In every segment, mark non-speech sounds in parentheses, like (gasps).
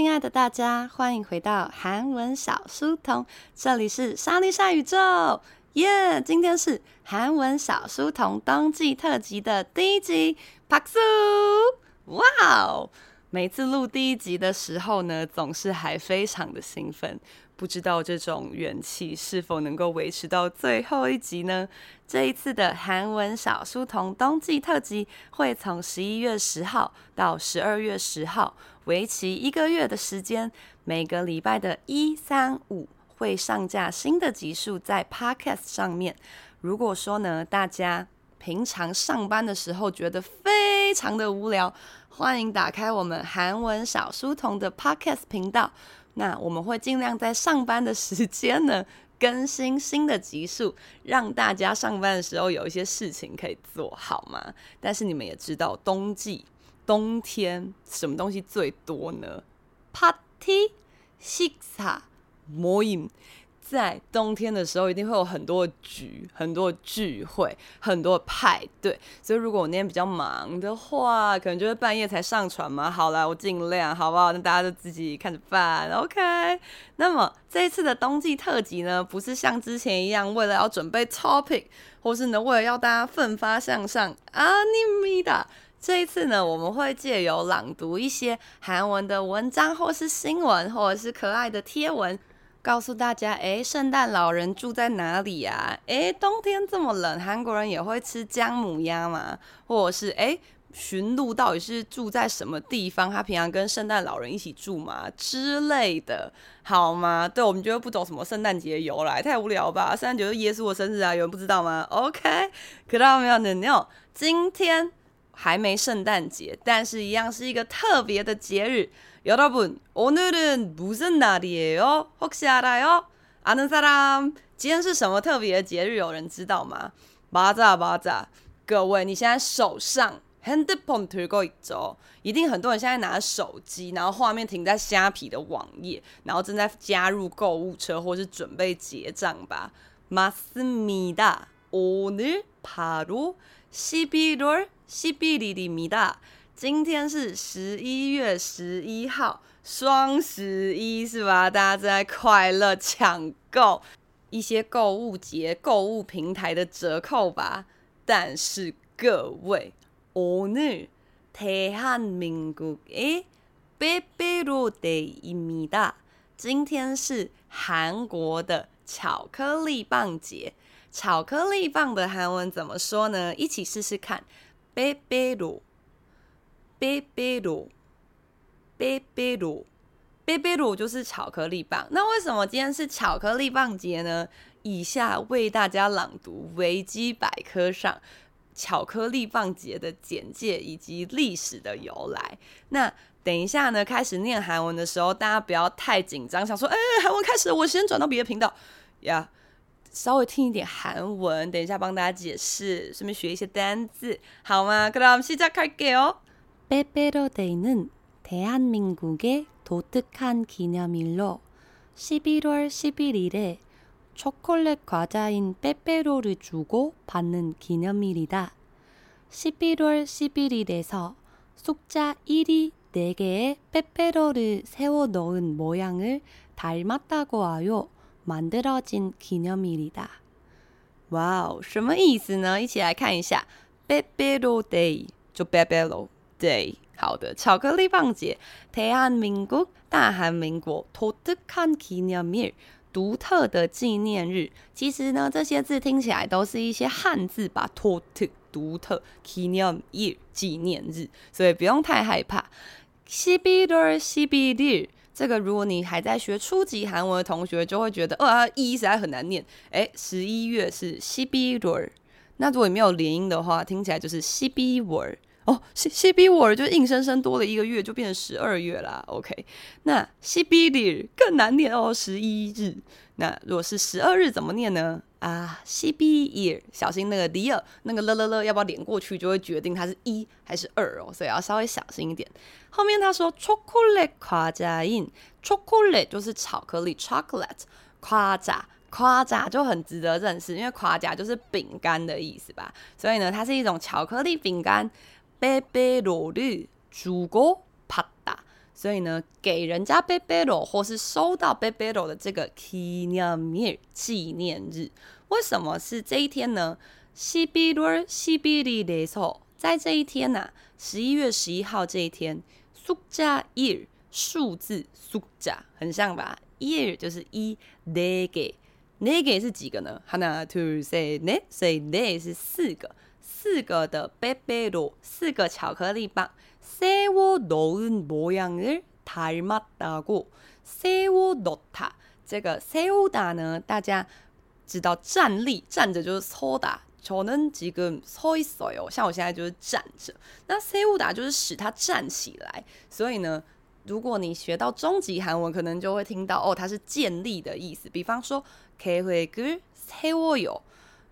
亲爱的大家，欢迎回到韩文小书童，这里是莎莉莎宇宙，耶！今天是韩文小书童冬季特辑的第一集，박 수！ 哇哦！每次录第一集的时候呢，总是还非常的兴奋。不知道这种元气是否能够维持到最后一集呢？这一次的韩文小书童冬季特辑会从十一月十号到十二月十号，为期一个月的时间。每个礼拜的一、三、五会上架新的集数在 Podcast 上面。如果说呢，大家平常上班的时候觉得非常的无聊，欢迎打开我们韩文小书童的 Podcast 频道。那我们会尽量在上班的时间呢，更新新的集数，让大家上班的时候有一些事情可以做好吗？但是你们也知道，冬季冬天什么东西最多呢？Party, 식사, 모임。在冬天的时候，一定会有很多局、很多聚会、很多派对。所以，如果我那天比较忙的话，可能就会半夜才上传嘛。好啦，我尽量，好不好？那大家就自己看着办。OK。那么这一次的冬季特辑呢，不是像之前一样，为了要准备 topic，或是呢为了要大家奋发向上啊，你咪的。 这一次呢，我们会借由朗读一些韩文的文章，或是新闻，或者是可爱的贴文。告诉大家，诶，圣诞老人住在哪里呀？诶，冬天这么冷，韩国人也会吃姜母鸭吗？或者是，诶，驯鹿到底是住在什么地方？他平常跟圣诞老人一起住吗？之类的，好吗？对，我们就不懂什么圣诞节由来，太无聊吧？圣诞节是耶稣的生日啊，有人不知道吗？OK，可到没有呢？今天还没圣诞节，但是一样是一个特别的节日。여러분 오늘은 무슨 날이에요？혹시알아요？아는사람？今天是什么特别的节日？有人知道吗？맞아맞아各位，你现在手上핸드폰들고있죠？一定很多人现在拿着手机，然后画面停在虾皮的网页，然后正在加入购物车或是准备结账吧？맞습니다 오늘바로11월 11일입니다今天是十一月十一号，双十一是吧？大家正在快乐抢购一些购物节购物平台的折扣吧。但是各位，오늘대한민국의빼빼로데이입니다。今天是韩国的巧克力棒节。巧克力棒的韩文怎么说呢？一起试试看， 贝贝罗，贝贝罗，贝贝罗，贝贝罗就是巧克力棒。那为什么今天是巧克力棒节呢？以下为大家朗读维基百科上巧克力棒节的简介以及历史的由来。那等一下呢，开始念韩文的时候，大家不要太紧张，想说，哎，韩文开始了，我先转到别的频道，呀。 稍微听一点韩文，等一下帮大家解释，顺便学一些单字，好吗？그럼시작할게요。 빼빼로데이는 대한민국의 독특한 기념일로 11월 11일에 초콜릿 과자인 빼빼로를 주고 받는 기념일이다. 11월 11일에서 숫자 1이 4개의 빼빼로를 세워 넣은 모양을 닮았다고 하여 만들어진 기념일이다. 와우, 什么意思呢?一起来看一下. 빼빼로 데이, 就 빼빼로. 对，好的，巧克力棒节，대한민국大韩民国，독특한기념일独特的纪念日。其实呢，这些字听起来都是一些汉字吧，독특独特，纪念日纪念日，所以不用太害怕。十一月十一日， 这个如果你还在学初级韩文的同学就会觉得，啊，一实在很难念。诶，十一月是 C B 月，那如果你没有连音的话，听起来就是十一月。哦，西西比尔就硬生生多了一个月，就变成十二月啦。OK，那 C B 月更难念哦，十一日。那如果是十二日怎么念呢？啊 cbe 小心那个 dear 那个了了了要不要连过去就会决定它是一还是二哦所以要稍微小心一点。后面他说 chocolate 夸家印 chocolate 就是巧克力 chocolate 夸奖夸奖就很值得认识因为夸奖就是饼干的意思吧。所以呢它是一种巧克力饼干贝贝罗绿祖国所以呢，给人家 bebelo 或是收到 bebelo 的这个 k i na m i r 纪念日，为什么是这一天呢？西比尔西比里雷索在这一天呐、啊，十一月十一号这一天 s u j a i r 数字 s u a 很像吧？year 就是一 d e g e n e g e 是几个呢？Hana to say ne，所以 ne 是四个，四个的 bebelo 四个巧克力棒。 새우넣은모양을닮았다고새우넣다这个새우다呢，大家知道站立站着就是서다 저는지금서있어요像我现在就是站着。那새우다就是使它站起来。所以呢，如果你学到中级韩文，可能就会听到哦，它是建立的意思。比方说계획을세워요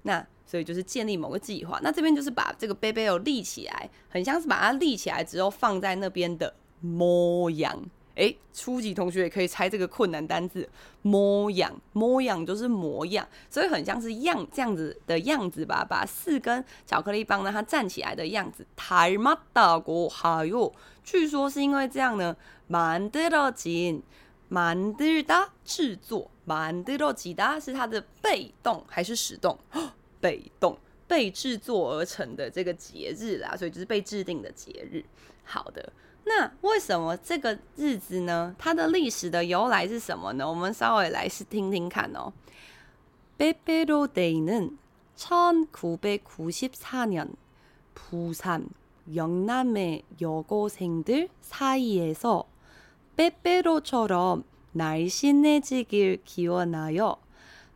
那。 所以就是建立某个计划，那这边就是把这个背背有立起来，很像是把它立起来之后放在那边的模样。诶，初级同学也可以猜这个困难单字，模样，模样就是模样，所以很像是样这样子的样子吧。把四根巧克力棒让它站起来的样子，닮았다고还有，据说是因为这样呢，만들어진，만들다制作，만들어지다是它的被动还是使动？ (gasps) 被动被制作而成的这个节日啦，所以就是被制定的节日。好的，那为什么这个日子呢？它的历史的由来是什么呢？我们稍微来试听听看哦。빼빼로 데이는1994년부산영남의여고생들사이에서빼빼로처럼날씬해지길기원하여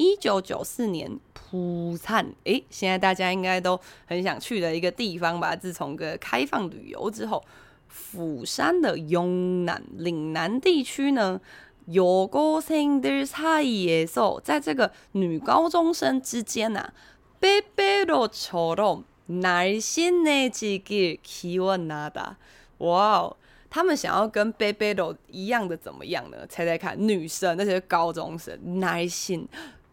一九九四年，釜山，诶，现在大家应该都很想去的一个地方吧？自从个开放旅游之后，釜山的永南岭南地区呢，有个生的差异耶，在这个女高中生之间呐，빼빼로처럼날씬해지길기원하다，哇哦！他们想要跟빼빼로一样的怎么样呢？猜猜看，女生那些高中生날씬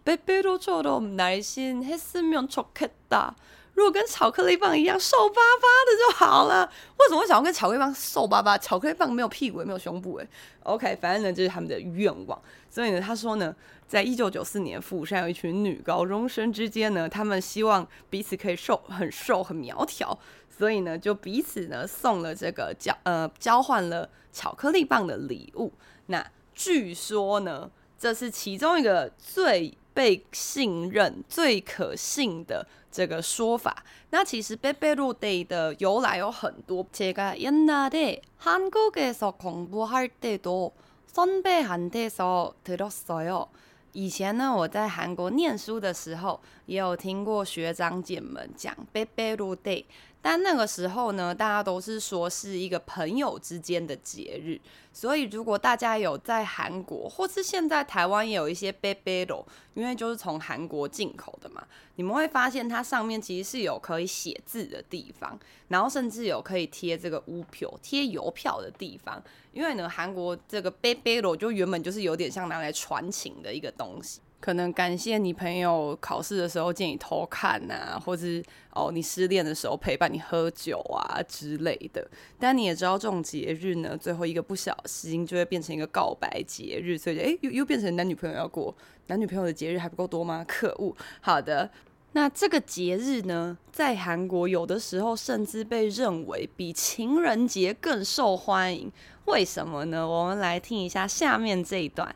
빼빼로처럼날씬했으면좋겠다。如果跟巧克力棒一样瘦巴巴的就好了。为什么会想要跟巧克力棒瘦巴巴？巧克力棒没有屁股也没有胸部诶。OK，反正呢就是他们的愿望。所以呢，他说呢，在一九九四年，釜山有一群女高中生之间呢，他们希望彼此可以瘦，很瘦，很苗条。所以呢，就彼此呢送了这个交呃交换了巧克力棒的礼物。那据说呢，这是其中一个最。 被信任最可信的这个说法。那其实빼빼로 데이的由来有很多。제가옛날에한국에서공부할때도선배한테서들었어요。以前呢，我在韩国念书的时候，也有听过学长姐们讲빼빼로 데이。 但那个时候呢，大家都是说是一个朋友之间的节日，所以如果大家有在韩国，或是现在台湾也有一些 Bebelo 因为就是从韩国进口的嘛，你们会发现它上面其实是有可以写字的地方，然后甚至有可以贴这个乌票，贴邮票的地方。因为呢，韩国这个 Bebelo 就原本就是有点像拿来传情的一个东西。可能感谢你朋友考试的时候借你偷看呐、啊，或是哦你失恋的时候陪伴你喝酒啊之类的。但你也知道这种节日呢，最后一个不小心就会变成一个告白节日，所以诶又又变成男女朋友要过男女朋友的节日还不够多吗？可恶！好的，那这个节日呢，在韩国有的时候甚至被认为比情人节更受欢迎。为什么呢？我们来听一下下面这一段。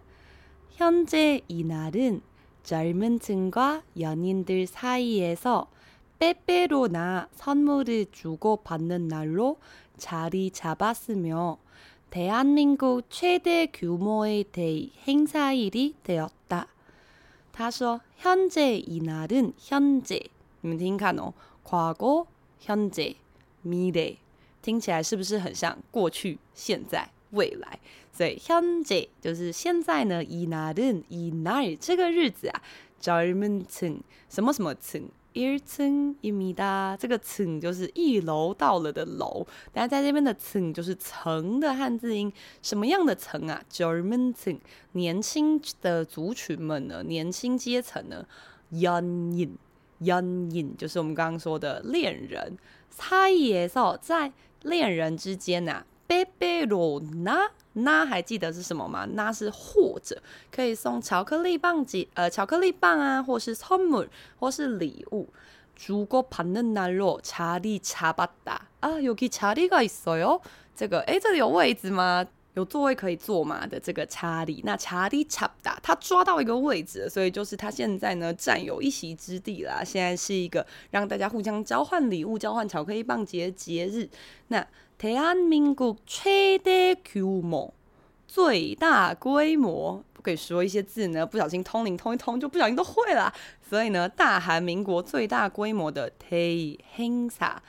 현재이날은젊은층과연인들사이에서빼빼로나선물을주고받는날로자리잡았으며대한민국최대규모의데이행사일이되었다他说：“현재이날은 현재，你们听听看哦，과거현재미래听起来是不是很像过去、现在？” 未来，所以현재就是现在呢。이날은이날这个日子啊， 젊은 층，什么什么층，일층입니다。这个층就是一楼到了的楼，大家在这边的층就是层的汉字音，什么样的层啊？젊은 층，年轻的族群们呢？年轻阶层呢？연인연인就是我们刚刚说的恋人，사이에서在恋人之间呐、啊。 빼빼로 나，那还记得是什么吗？那是或者可以送巧克力棒子，呃，巧克力棒啊，或是선물，或是礼物。주고받는날로자리잡았다啊，여기자리가있어요。这个，哎，这里有位置吗？ 有座位可以坐吗？的这个查理，那查理查不达，他抓到一个位置，所以就是他现在呢占有一席之地啦。现在是一个让大家互相交换礼物、交换巧克力棒节节日。那대한민국최대규모最大规模，不可以说一些字呢，不小心通灵通一通就不小心都会了。所以呢，大韩民国最大规模的대행사。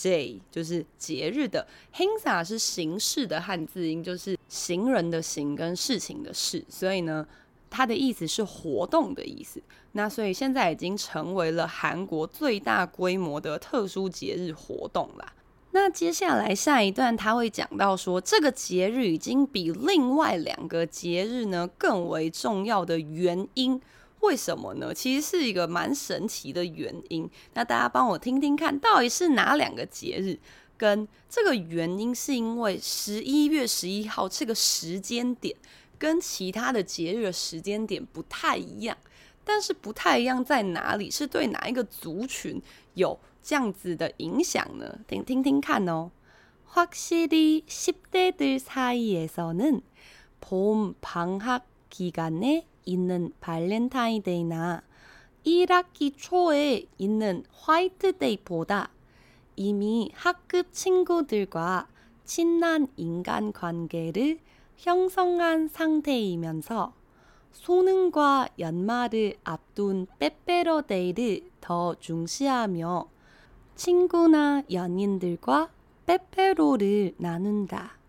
J 就是节日的，행사是形式的汉字音，就是行人的行跟事情的事，所以呢，它的意思是活动的意思。那所以现在已经成为了韩国最大规模的特殊节日活动啦。那接下来下一段他会讲到说，这个节日已经比另外两个节日呢更为重要的原因。为什么呢？其实是一个蛮神奇的原因。那大家帮我听听看，到底是哪两个节日？跟这个原因是因为十一月十一号这个时间点跟其他的节日的时间点不太一样。但是不太一样在哪里？是对哪一个族群有这样子的影响呢？听听听看哦。확실히10대들사이에서는봄방학기간에 있는 발렌타인데이나 1학기 초에 있는 화이트데이보다 이미 학급 친구들과 친한 인간 관계를 형성한 상태이면서 소능과 연말을 앞둔 빼빼로데이를 더 중시하며 친구나 연인들과 빼빼로를 나눈다.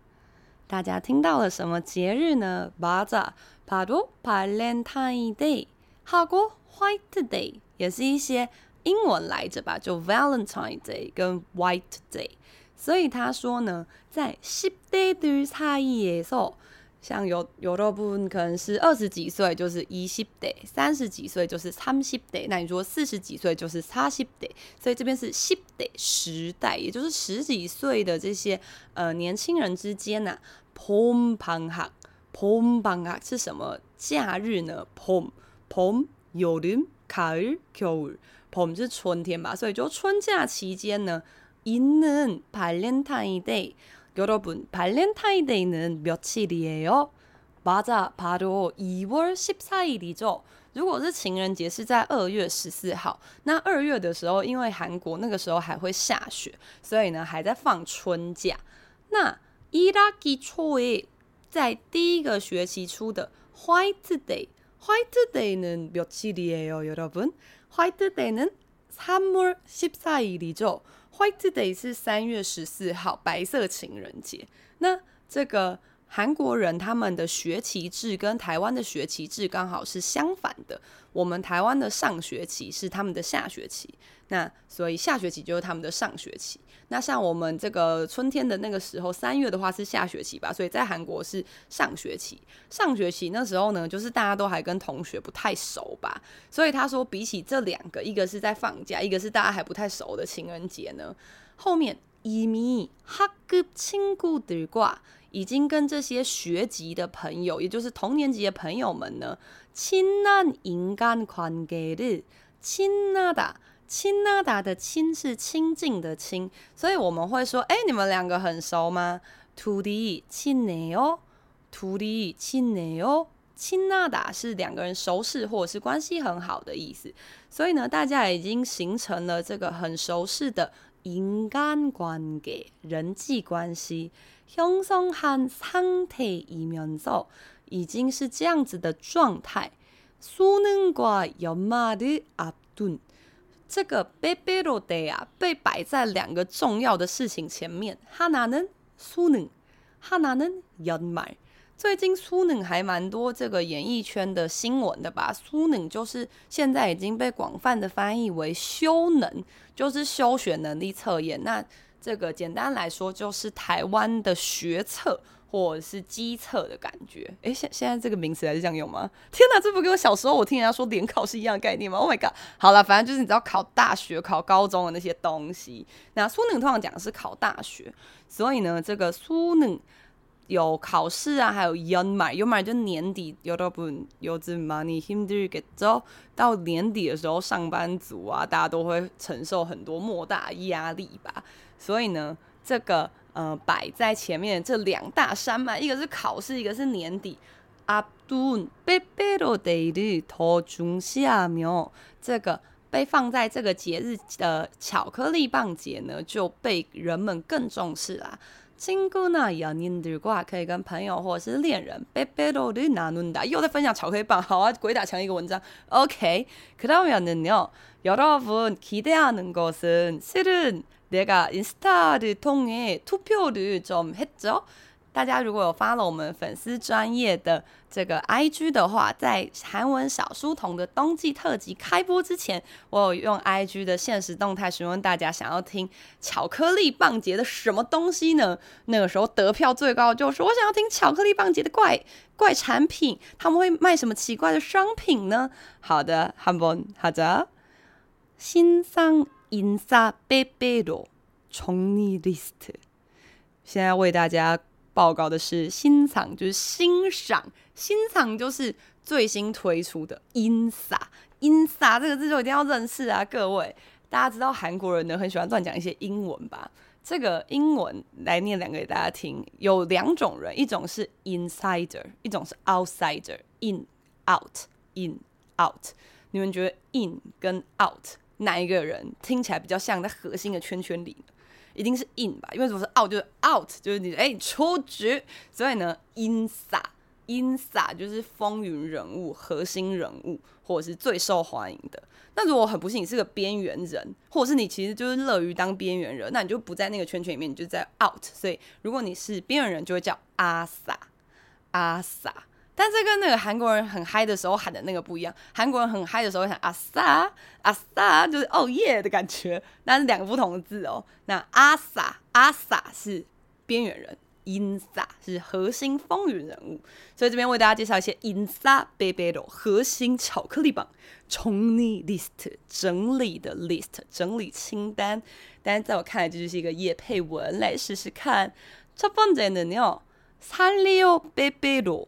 大家听到了什么节日呢？맞아 바로 Valentine Day，하고 White Day 也是一些英文来着吧，就 Valentine Day 跟 White Day。所以他说呢，在10대들사이에서，像有有的部分可能是二十几岁就是20대，三十几岁就是30대，那你说四十几岁就是40대，所以这边是10대十代，也就是十几岁的这些呃年轻人之间呐、啊， 봄방학 봄방학是什么假日呢？봄 봄， 여름 가을 겨울 봄是春天吧，所以就春假期间呢，있는 발렌타인 데이。 여러분 발렌타인 데이는 며칠이에요? 맞아， 바로2월14일이죠。 如果是情人节是在二月十四号，那二月的时候，因为韩国那个时候还会下雪，所以呢还在放春假。那 1학기초에在第一个学期出的 White Day，White Day 呢며칠이에요，여러분 White Day 呢3월14일이죠。 White Day 是三月十四号，白色情人节。那这个。韩国人他们的学期制跟台湾的学期制刚好是相反的。我们台湾的上学期是他们的下学期， 那所以下学期就是他们的上学期。那像我们这个春天的那个时候，三月的话是下学期吧，所以在韩国是上学期。上学期那时候呢，就是大家都还跟同学不太熟吧，所以他说比起这两个，一个是在放假，一个是大家还不太熟的情人节呢，后面이미학급친구들과已经跟这些学籍的朋友，也就是同年级的朋友们呢，亲난인간관계를亲나다， 亲나다的亲是亲近的亲，所以我们会说，哎，你们两个很熟吗？둘이친해요둘이친해요亲나다是两个人熟识或者是关系很好的意思，所以呢，大家已经形成了这个很熟识的인간관계人际关系。형성한상태이면서已经是这样子的状态。수능과연말을앞둔 这个 b e b e r o day 啊，被摆在两个重要的事情前面。哈纳能苏能，哈纳能연 말。 最近苏能还蛮多这个演艺圈的新闻的吧？苏能就是现在已经被广泛的翻译为修能，就是修学能力测验。那这个简单来说，就是台湾的学测。或者是机测的感觉。诶、现现在这个名词还是这样用吗？天哪，这不跟我小时候我听人家说联考是一样的概念吗？Oh my god！好了，反正就是你知道考大学、考高中的那些东西。那苏宁通常讲的是考大学，所以呢，这个苏宁。有考试啊，还有 young 买，young 买就年底有的不有只 money him do get 之后到年底的时候，上班族啊，大家都会承受很多莫大压力吧。所以呢，这个呃摆在前面这两大山脉，一个是考试，一个是年底。앞둔빼빼로데이를더중시하며，这个被放在这个节日的巧克力棒节呢，就被人们更重视啦。친구나연인들과可以跟朋友或者是恋人빼빼로를나눈다又在分享巧克力棒，好啊，鬼打墙一个文章。OK，그러면은요여러분기대하는것은실은 내가인스타를통해투표를좀했죠大家如果有 follow 我们粉丝专页的这个 IG 的话，在韩文小书童的冬季特辑开播之前，我有用 IG 的限时动态询问大家想要听巧克力棒节的什么东西呢？那个时候得票最高就是我想要听巧克力棒节的怪怪产品，他们会卖什么奇怪的商品呢？好的，한번하자신상 인사빼빼로정리 리스트，现在为大家。报告的是新藏，就是欣赏，新藏就是最新推出的。인사，인사这个字就一定要认识啊，各位，大家知道韩国人呢很喜欢乱讲一些英文吧？这个英文来念两个给大家听，有两种人，一种是 insider，一种是 outsider。in out in out，你们觉得 in 跟 out 哪一个人听起来比较像在核心的圈圈里？一定是 in 吧，因为如果是 out 就是 out，就是你哎出局。所以呢 ins ins 就是风云人物、核心人物，或者是最受欢迎的。那如果很不幸你是个边缘人，或者是你其实就是乐于当边缘人，那你就不在那个圈圈里面，你就在 out。所以如果你是边缘人，就会叫阿萨阿萨。但这跟那个韩国人很嗨的时候喊的那个不一样。韩国人很嗨的时候喊阿萨阿萨，就是哦耶的感觉，那是两个不同的字哦。那阿萨阿萨是边缘人，인사是核心风云人物。所以这边为大家介绍一些인사빼빼로核心巧克力棒，정리 list 整理的 list 整理清单。但是在我看来，这就是一个业配文，来试试看。첫번째는요살리오빼빼로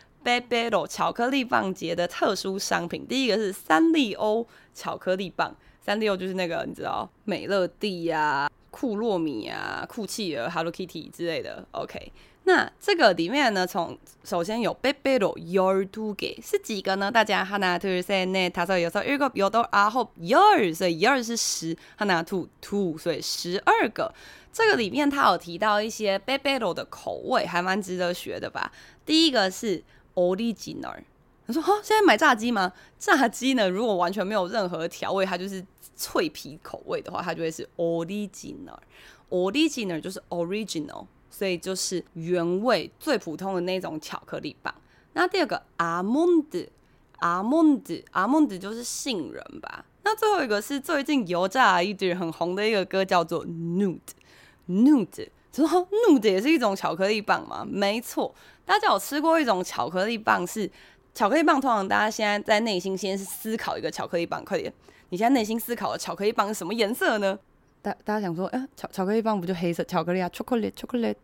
b a b e l 巧克力棒节的特殊商品。第一个是三丽鸥巧克力棒，三丽鸥就是那个你知道美乐蒂呀、啊、库洛米啊、酷企鹅、Hello Kitty 之类的。OK。那这个里面呢，从首先有 bebelo your do 给是几个呢？大家 hana to say ne ta so yoso yugo yodo aho your，所以 your 是十，hana to two，所以十二个。这个里面他有提到一些 bebelo 的口味，还蛮值得学的吧？第一个是 Original，他说：“哈，现在买炸鸡吗？炸鸡呢？如果完全没有任何调味，它就是脆皮口味的话，它就会是 Original。Original 就是 Original，所以就是原味最普通的那种巧克力棒。那第二个 Almond，Almond，Almond 就是杏仁吧？那最后一个是最近油炸一直很红的一个歌，叫做 Nude，Nude。之后 Nude 也是一种巧克力棒嘛？没错。”大家有吃过一种巧克力棒？是巧克力棒，通常大家现在在内心先是思考一个巧克力棒。快点，你现在内心思考的巧克力棒是什么颜色呢？大大家想说，哎、巧巧克力棒不就黑色巧克力啊？chocolate，chocolate，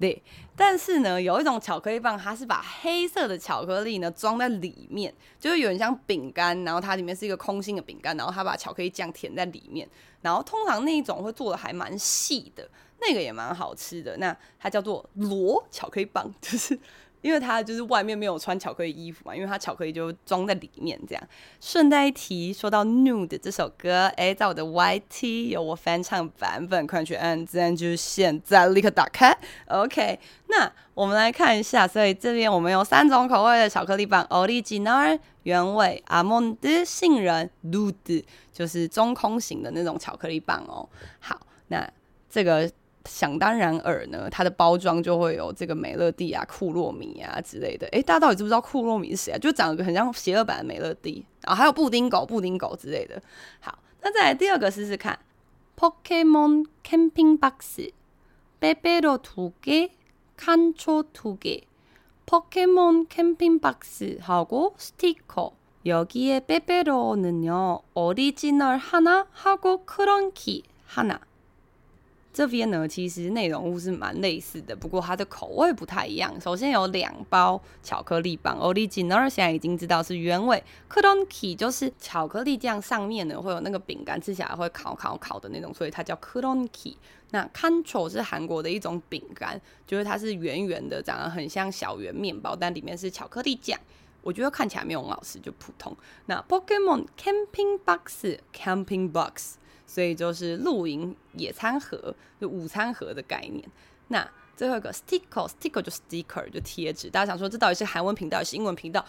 对。但是呢，有一种巧克力棒，它是把黑色的巧克力呢装在里面，就是有点像饼干，然后它里面是一个空心的饼干，然后它把巧克力酱填在里面，然后通常那一种会做的还蛮细的。那个也蛮好吃的，那它叫做螺巧克力棒，(laughs) 就是因为它就是外面没有穿巧克力衣服嘛，因为它巧克力就装在里面这样。顺带一提，说到《Nude》这首歌，哎，在我的 YT 有我翻唱版本，快去按赞，就是现在立刻打开。OK，那我们来看一下，所以这边我们有三种口味的巧克力棒：Original 原味、Almond 杏仁、Nude 就是中空型的那种巧克力棒哦。好，那这个。想当然尔呢，它的包装就会有这个美乐蒂啊、库洛米啊之类的。诶，大家到底知不知道库洛米是谁啊？就长得很像邪恶版的美乐蒂，然后还有布丁狗、布丁狗之类的。好，那再来第二个试试看，Pokemon Camping Box，빼빼로 두 개， 칸초두 개。 Pokemon Camping Box 하고 스티커 여기에 빼빼로는요 오리지널 하나 하고 크런키 하나。 这边呢，其实内容物是蛮类似的，不过它的口味不太一样。首先有两包巧克力棒，Original 现在已经知道是原味，Cronky 就是巧克力酱上面呢会有那个饼干，吃起来会烤烤烤的那种，所以它叫 Cronky。那 Kancho 是韩国的一种饼干，就是它是圆圆的，长得很像小圆面包，但里面是巧克力酱。我觉得看起来没有很好吃，就普通。那 Pokemon Camping Box，Camping Box。所以就是露营野餐盒，就午餐盒的概念。那最后一个 sticker，sticker 就 sticker 就贴纸。大家想说这到底是韩文频道还是英文频道？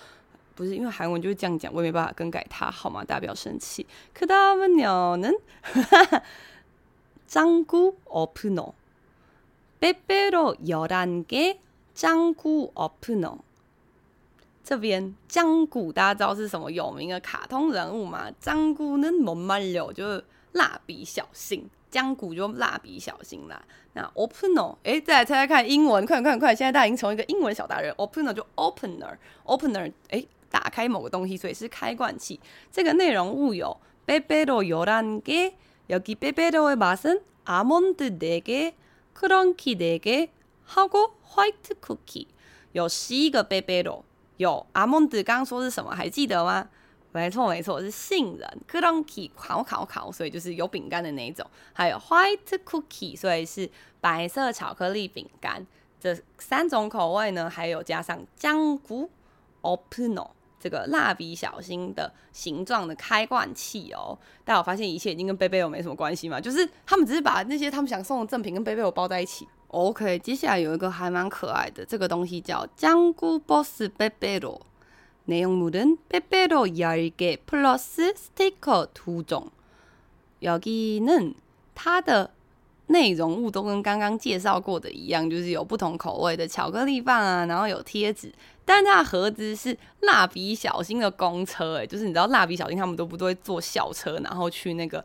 不是，因为韩文就是这样讲，我也没办法更改它，好吗？大家不要生气。그다음은요는 짱구오프너빼빼로열한개짱구오프너这边짱구大家知道是什么有名的卡通人物吗？짱구는못말려就是。 蜡笔小新，江古就蜡笔小新啦。那 opener，哎，再来猜猜看英文，快快快！现在大家已经成为一个英文小达人。opener 就 opener，opener，哎，打开某个东西，所以是开罐器。这个内容物有빼빼로 열한 개， 여기빼빼로의맛은아몬드네 개， 크런키 네 개， 하고화이트쿠키。 有十一个빼빼로，有아몬드，刚刚说是什么？还记得吗？ 没错没错，是杏仁，cookie 烤烤烤，所以就是有饼干的那一种。还有 white cookie，所以是白色巧克力饼干。这三种口味呢，还有加上姜菇 optional 这个蜡笔小新的形状的开罐器哦。大家有发现一切已经跟贝贝有没什么关系嘛？就是他们只是把那些他们想送的赠品跟贝贝有包在一起。OK，接下来有一个还蛮可爱的，这个东西叫姜菇 boss 贝贝罗。 내용물은 빼빼로 10개 플러스 스티커 2종. 여기는 它的内容物都跟刚刚介绍过的一样，就是有不同口味的巧克力棒啊，然后有贴纸，但它的盒子是蜡笔小新的公车，哎，就是你知道蜡笔小新他们都不都会坐校车，然后去那个。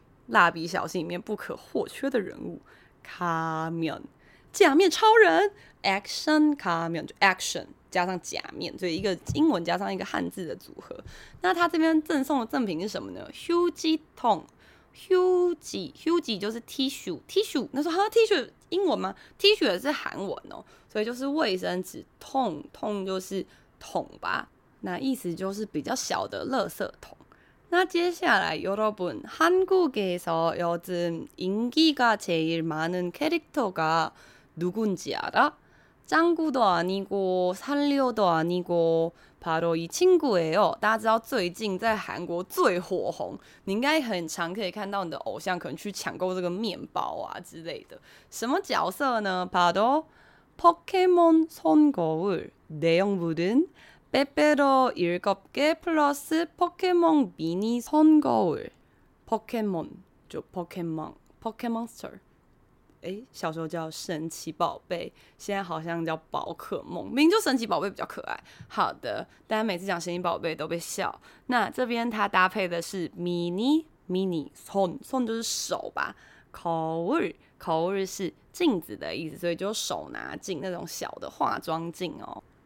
蜡笔小新里面不可或缺的人物，卡面假面超人，action 卡面就 action 加上假面，所以一个英文加上一个汉字的组合。那他这边赠送的赠品是什么呢？Huge 桶，Huge Huge 就是 tissue，tissue 那说哈 tissue 英文吗？tissue 是韩文哦，所以就是卫生纸，桶桶就是桶吧，那意思就是比较小的垃圾桶。 那接下来여러분한국에서요즘인기가제일많은캐릭터가누군지알아 짱구도아니고산리오도아니고바로이친구예요大家知道最近在韩国最火红，你应该很常可以看到你的偶像可能去抢购这个面包啊之类的。什么角色呢？바로포켓몬손거울내용물은 빼빼로 일곱 개 플러스 포켓몬 미니 손거울 포켓몬 就 포켓몬 포켓몬스터 诶，小时候叫神奇宝贝，现在好像叫宝可梦，明明就神奇宝贝比较可爱。好的，大家每次讲神奇宝贝都被笑。那这边它搭配的是 mini mini 손 손就是手吧，口味口味是镜子的意思，所以就手拿镜那种小的化妆镜哦。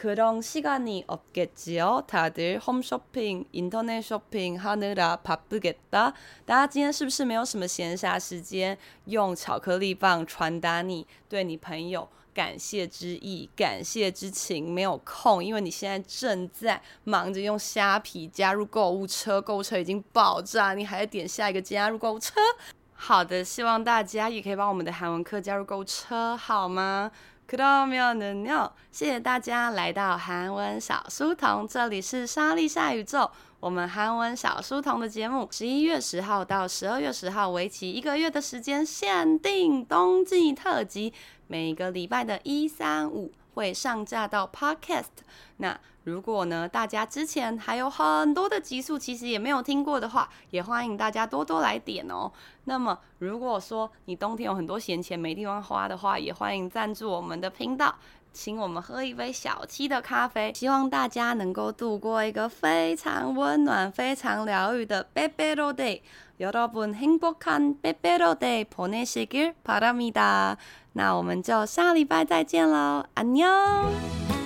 그런시간이없겠지요다들홈쇼핑인터넷쇼핑하느라바쁘겠다大家今天是不是没有什么闲暇时间用巧克力棒传达你对你朋友感谢之意、感谢之情？没有空，因为你现在正在忙着用虾皮加入购物车，购物车已经爆炸，你还要点下一个加入购物车。好的，希望大家也可以帮我们的韩文课加入购物车，好吗？ 그러면은요，谢谢大家来到韩文小书童，这里是莎莉夏宇宙，我们韩文小书童的节目，十一月十号到十二月十号，为期一个月的时间，限定冬季特辑，每个礼拜的一三五 会上架到 Podcast。那如果呢，大家之前还有很多的集数，其实也没有听过的话，也欢迎大家多多来点哦。那么，如果说你冬天有很多闲钱没地方花的话，也欢迎赞助我们的频道，请我们喝一杯小七的咖啡。希望大家能够度过一个非常温暖、非常疗愈的빼빼로 데이。여러분행복한빼빼로 데이 보내시길바랍니다。 那我们就下礼拜再见喽，爱你哟。